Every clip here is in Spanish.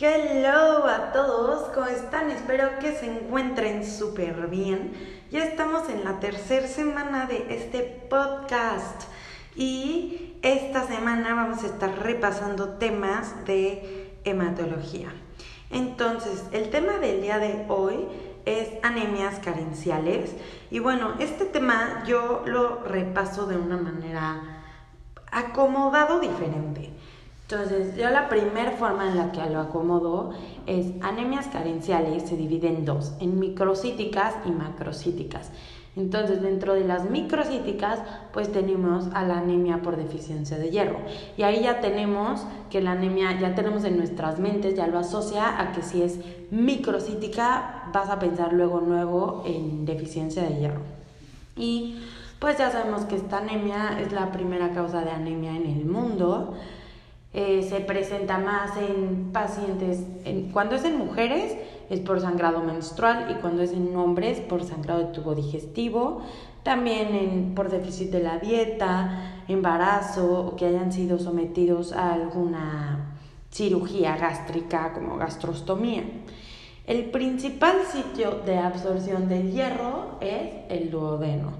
Hello a todos, ¿cómo están? Espero que se encuentren súper bien. Ya estamos en la tercera semana de este podcast y esta semana vamos a estar repasando temas de hematología. Entonces, el tema del día de hoy es anemias carenciales y bueno, este tema yo lo repaso de una manera acomodado diferente. Entonces, yo la primera forma en la que lo acomodo es anemias carenciales se dividen en dos, en microcíticas y macrocíticas. Entonces, dentro de las microcíticas, pues tenemos a la anemia por deficiencia de hierro. Y ahí ya tenemos que la anemia, ya tenemos en nuestras mentes, ya lo asocia a que si es microcítica, vas a pensar luego, luego en deficiencia de hierro. Y pues ya sabemos que esta anemia es la primera causa de anemia en el mundo. Eh, se presenta más en pacientes, cuando es en mujeres es por sangrado menstrual y cuando es en hombres por sangrado de tubo digestivo, también en, por déficit de la dieta, embarazo o que hayan sido sometidos a alguna cirugía gástrica como gastrostomía. El principal sitio de absorción del hierro es el duodeno.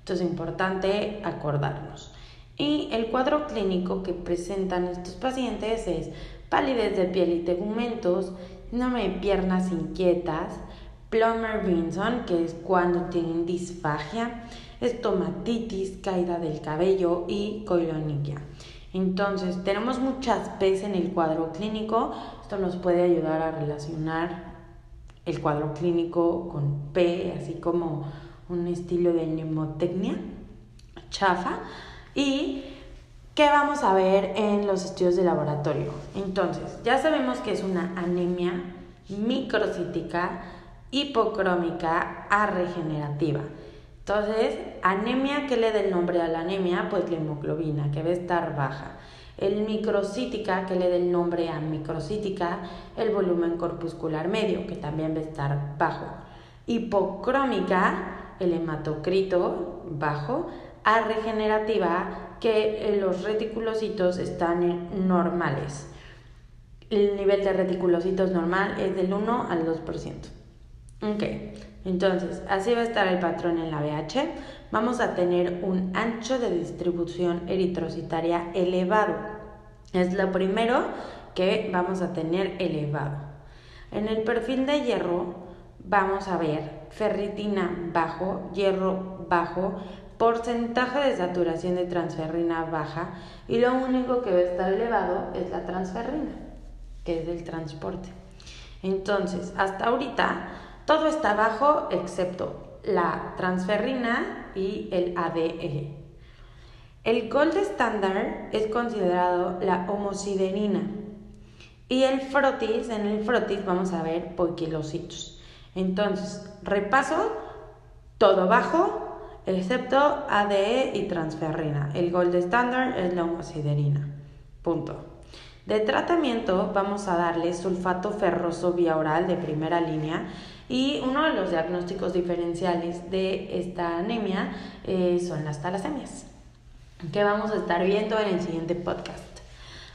Entonces es importante acordarnos. Y el cuadro clínico que presentan estos pacientes es palidez de piel y tegumentos, síndrome de piernas inquietas, Plummer-Vinson, que es cuando tienen disfagia, estomatitis, caída del cabello y coiloniquia. Entonces, tenemos muchas P's en el cuadro clínico. Esto nos puede ayudar a relacionar el cuadro clínico con P, así como un estilo de mnemotecnia chafa. ¿Y qué vamos a ver en los estudios de laboratorio? Entonces, ya sabemos que es una anemia microcítica hipocrómica regenerativa. Entonces, anemia, ¿qué le da el nombre a la anemia? Pues la hemoglobina, que va a estar baja. El microcítica, que le da el nombre a microcítica, el volumen corpuscular medio, que también va a estar bajo. Hipocrómica, el hematocrito bajo a regenerativa que los reticulocitos están normales. El nivel de reticulocitos normal es del 1 al 2%. Ok, entonces así va a estar el patrón en la BH. Vamos a tener un ancho de distribución eritrocitaria elevado. Es lo primero que vamos a tener elevado. En el perfil de hierro vamos a ver ferritina bajo, hierro bajo, porcentaje de saturación de transferrina baja y lo único que va a estar elevado es la transferrina, que es del transporte. Entonces, hasta ahorita todo está bajo excepto la transferrina y el ADE. El gold standard es considerado la homociderina y el frotis, en el frotis vamos a ver poiquilocitos. Entonces, repaso, todo bajo, excepto ADE y transferrina. El gold standard es la homociderina. Punto. De tratamiento vamos a darle sulfato ferroso vía oral de primera línea y uno de los diagnósticos diferenciales de esta anemia eh, son las talasemias, que vamos a estar viendo en el siguiente podcast.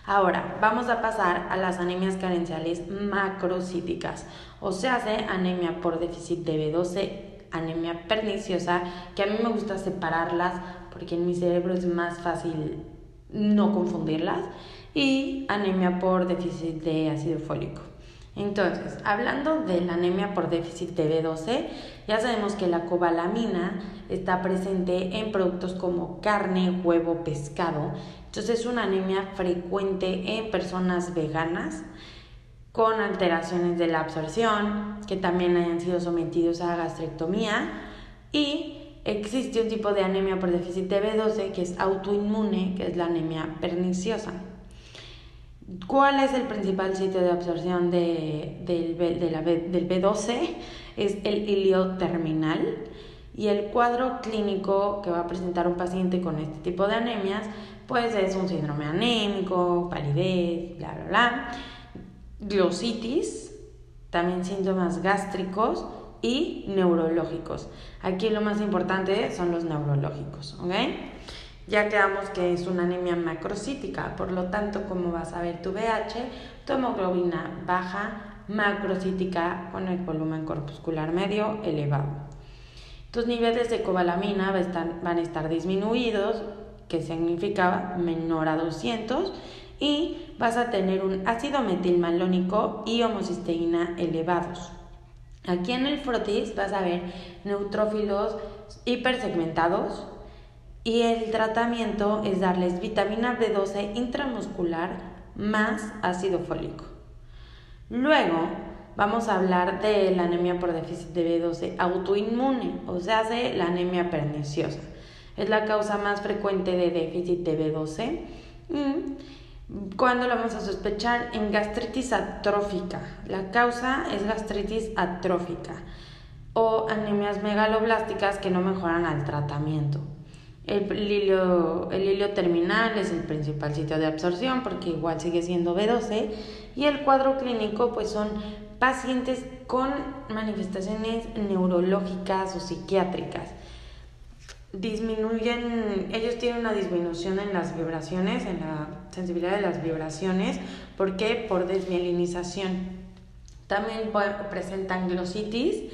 Ahora, vamos a pasar a las anemias carenciales macrocíticas, o sea, hace anemia por déficit de B12 anemia perniciosa, que a mí me gusta separarlas porque en mi cerebro es más fácil no confundirlas, y anemia por déficit de ácido fólico. Entonces, hablando de la anemia por déficit de B12, ya sabemos que la cobalamina está presente en productos como carne, huevo, pescado. Entonces, es una anemia frecuente en personas veganas con alteraciones de la absorción, que también hayan sido sometidos a gastrectomía y existe un tipo de anemia por déficit de B12 que es autoinmune, que es la anemia perniciosa. ¿Cuál es el principal sitio de absorción de, del, del B12? Es el ilio terminal y el cuadro clínico que va a presentar un paciente con este tipo de anemias, pues es un síndrome anémico, palidez, bla, bla, bla glositis, también síntomas gástricos y neurológicos. Aquí lo más importante son los neurológicos, ¿ok? Ya quedamos que es una anemia macrocítica, por lo tanto, como vas a ver tu VH, tu hemoglobina baja, macrocítica con el volumen corpuscular medio elevado. Tus niveles de cobalamina van a estar disminuidos, que significa menor a 200, y vas a tener un ácido metilmalónico y homocisteína elevados. Aquí en el frotis vas a ver neutrófilos hipersegmentados y el tratamiento es darles vitamina B12 intramuscular más ácido fólico. Luego vamos a hablar de la anemia por déficit de B12 autoinmune, o sea, de la anemia perniciosa. Es la causa más frecuente de déficit de B12. ¿Cuándo lo vamos a sospechar? En gastritis atrófica. La causa es gastritis atrófica o anemias megaloblásticas que no mejoran al tratamiento. El hilio, el terminal es el principal sitio de absorción porque igual sigue siendo B12 y el cuadro clínico pues son pacientes con manifestaciones neurológicas o psiquiátricas disminuyen, ellos tienen una disminución en las vibraciones, en la sensibilidad de las vibraciones, ¿por qué? Por desmielinización. También presentan glositis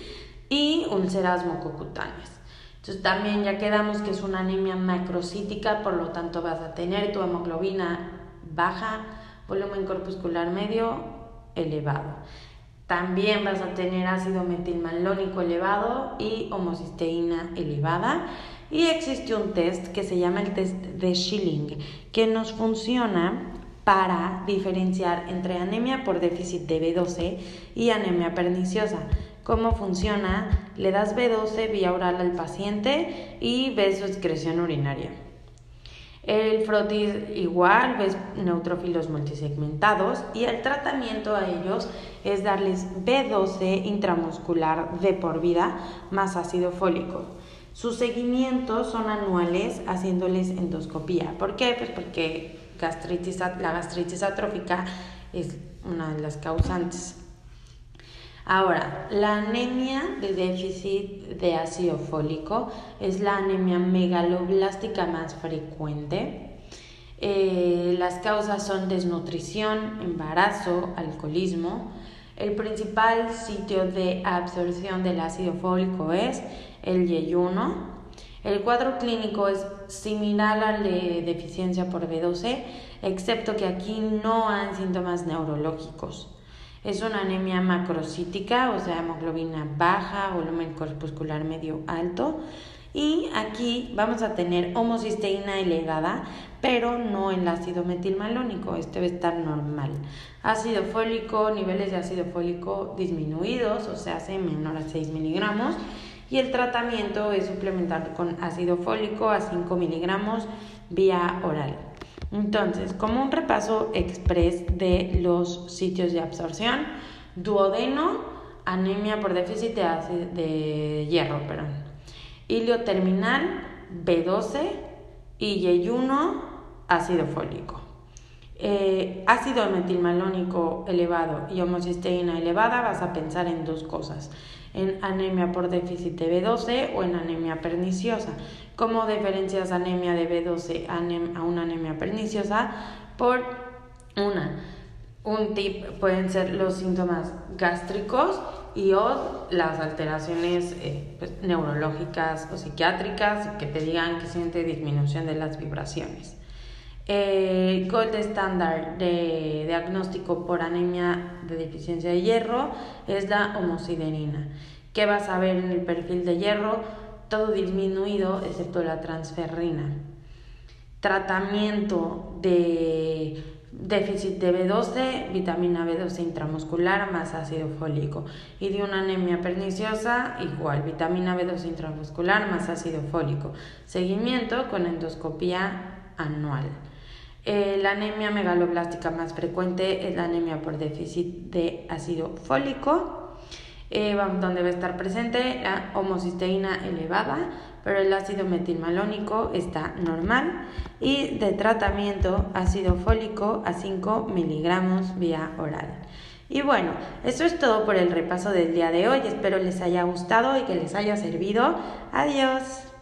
y úlceras mucocutáneas. Entonces también ya quedamos que es una anemia macrocítica, por lo tanto vas a tener tu hemoglobina baja, volumen corpuscular medio elevado. También vas a tener ácido metilmalónico elevado y homocisteína elevada. Y existe un test que se llama el test de Schilling, que nos funciona para diferenciar entre anemia por déficit de B12 y anemia perniciosa. ¿Cómo funciona? Le das B12 vía oral al paciente y ves su excreción urinaria. El frotis igual, ves neutrófilos multisegmentados y el tratamiento a ellos es darles B12 intramuscular de por vida más ácido fólico. Sus seguimientos son anuales haciéndoles endoscopía. ¿Por qué? Pues porque gastritis, la gastritis atrófica es una de las causantes. Ahora, la anemia de déficit de ácido fólico es la anemia megaloblástica más frecuente. Eh, las causas son desnutrición, embarazo, alcoholismo. El principal sitio de absorción del ácido fólico es el yeyuno. El cuadro clínico es similar al de deficiencia por B12, excepto que aquí no hay síntomas neurológicos. Es una anemia macrocítica, o sea, hemoglobina baja, volumen corpuscular medio alto. Y aquí vamos a tener homocisteína elevada, pero no el ácido metilmalónico, este debe estar normal. Ácido fólico, niveles de ácido fólico disminuidos, o sea, hace menor a 6 miligramos y el tratamiento es suplementar con ácido fólico a 5 miligramos vía oral. Entonces, como un repaso express de los sitios de absorción, duodeno, anemia por déficit de, hierro, perdón. Hilio terminal, B12 y yeyuno, ácido fólico. Eh, ácido metilmalónico elevado y homocisteína elevada, vas a pensar en dos cosas en anemia por déficit de B12 o en anemia perniciosa. ¿Cómo diferencias anemia de B12 a una anemia perniciosa? Por una, un tip pueden ser los síntomas gástricos y o las alteraciones eh, pues, neurológicas o psiquiátricas que te digan que siente disminución de las vibraciones. El gold estándar de diagnóstico por anemia de deficiencia de hierro es la homociderina. ¿Qué vas a ver en el perfil de hierro? Todo disminuido excepto la transferrina. Tratamiento de déficit de B12, vitamina B12 intramuscular más ácido fólico. Y de una anemia perniciosa, igual, vitamina B12 intramuscular más ácido fólico. Seguimiento con endoscopía anual. Eh, la anemia megaloblástica más frecuente es la anemia por déficit de ácido fólico, eh, donde va a estar presente la homocisteína elevada, pero el ácido metilmalónico está normal y de tratamiento ácido fólico a 5 miligramos vía oral. Y bueno, eso es todo por el repaso del día de hoy. Espero les haya gustado y que les haya servido. Adiós.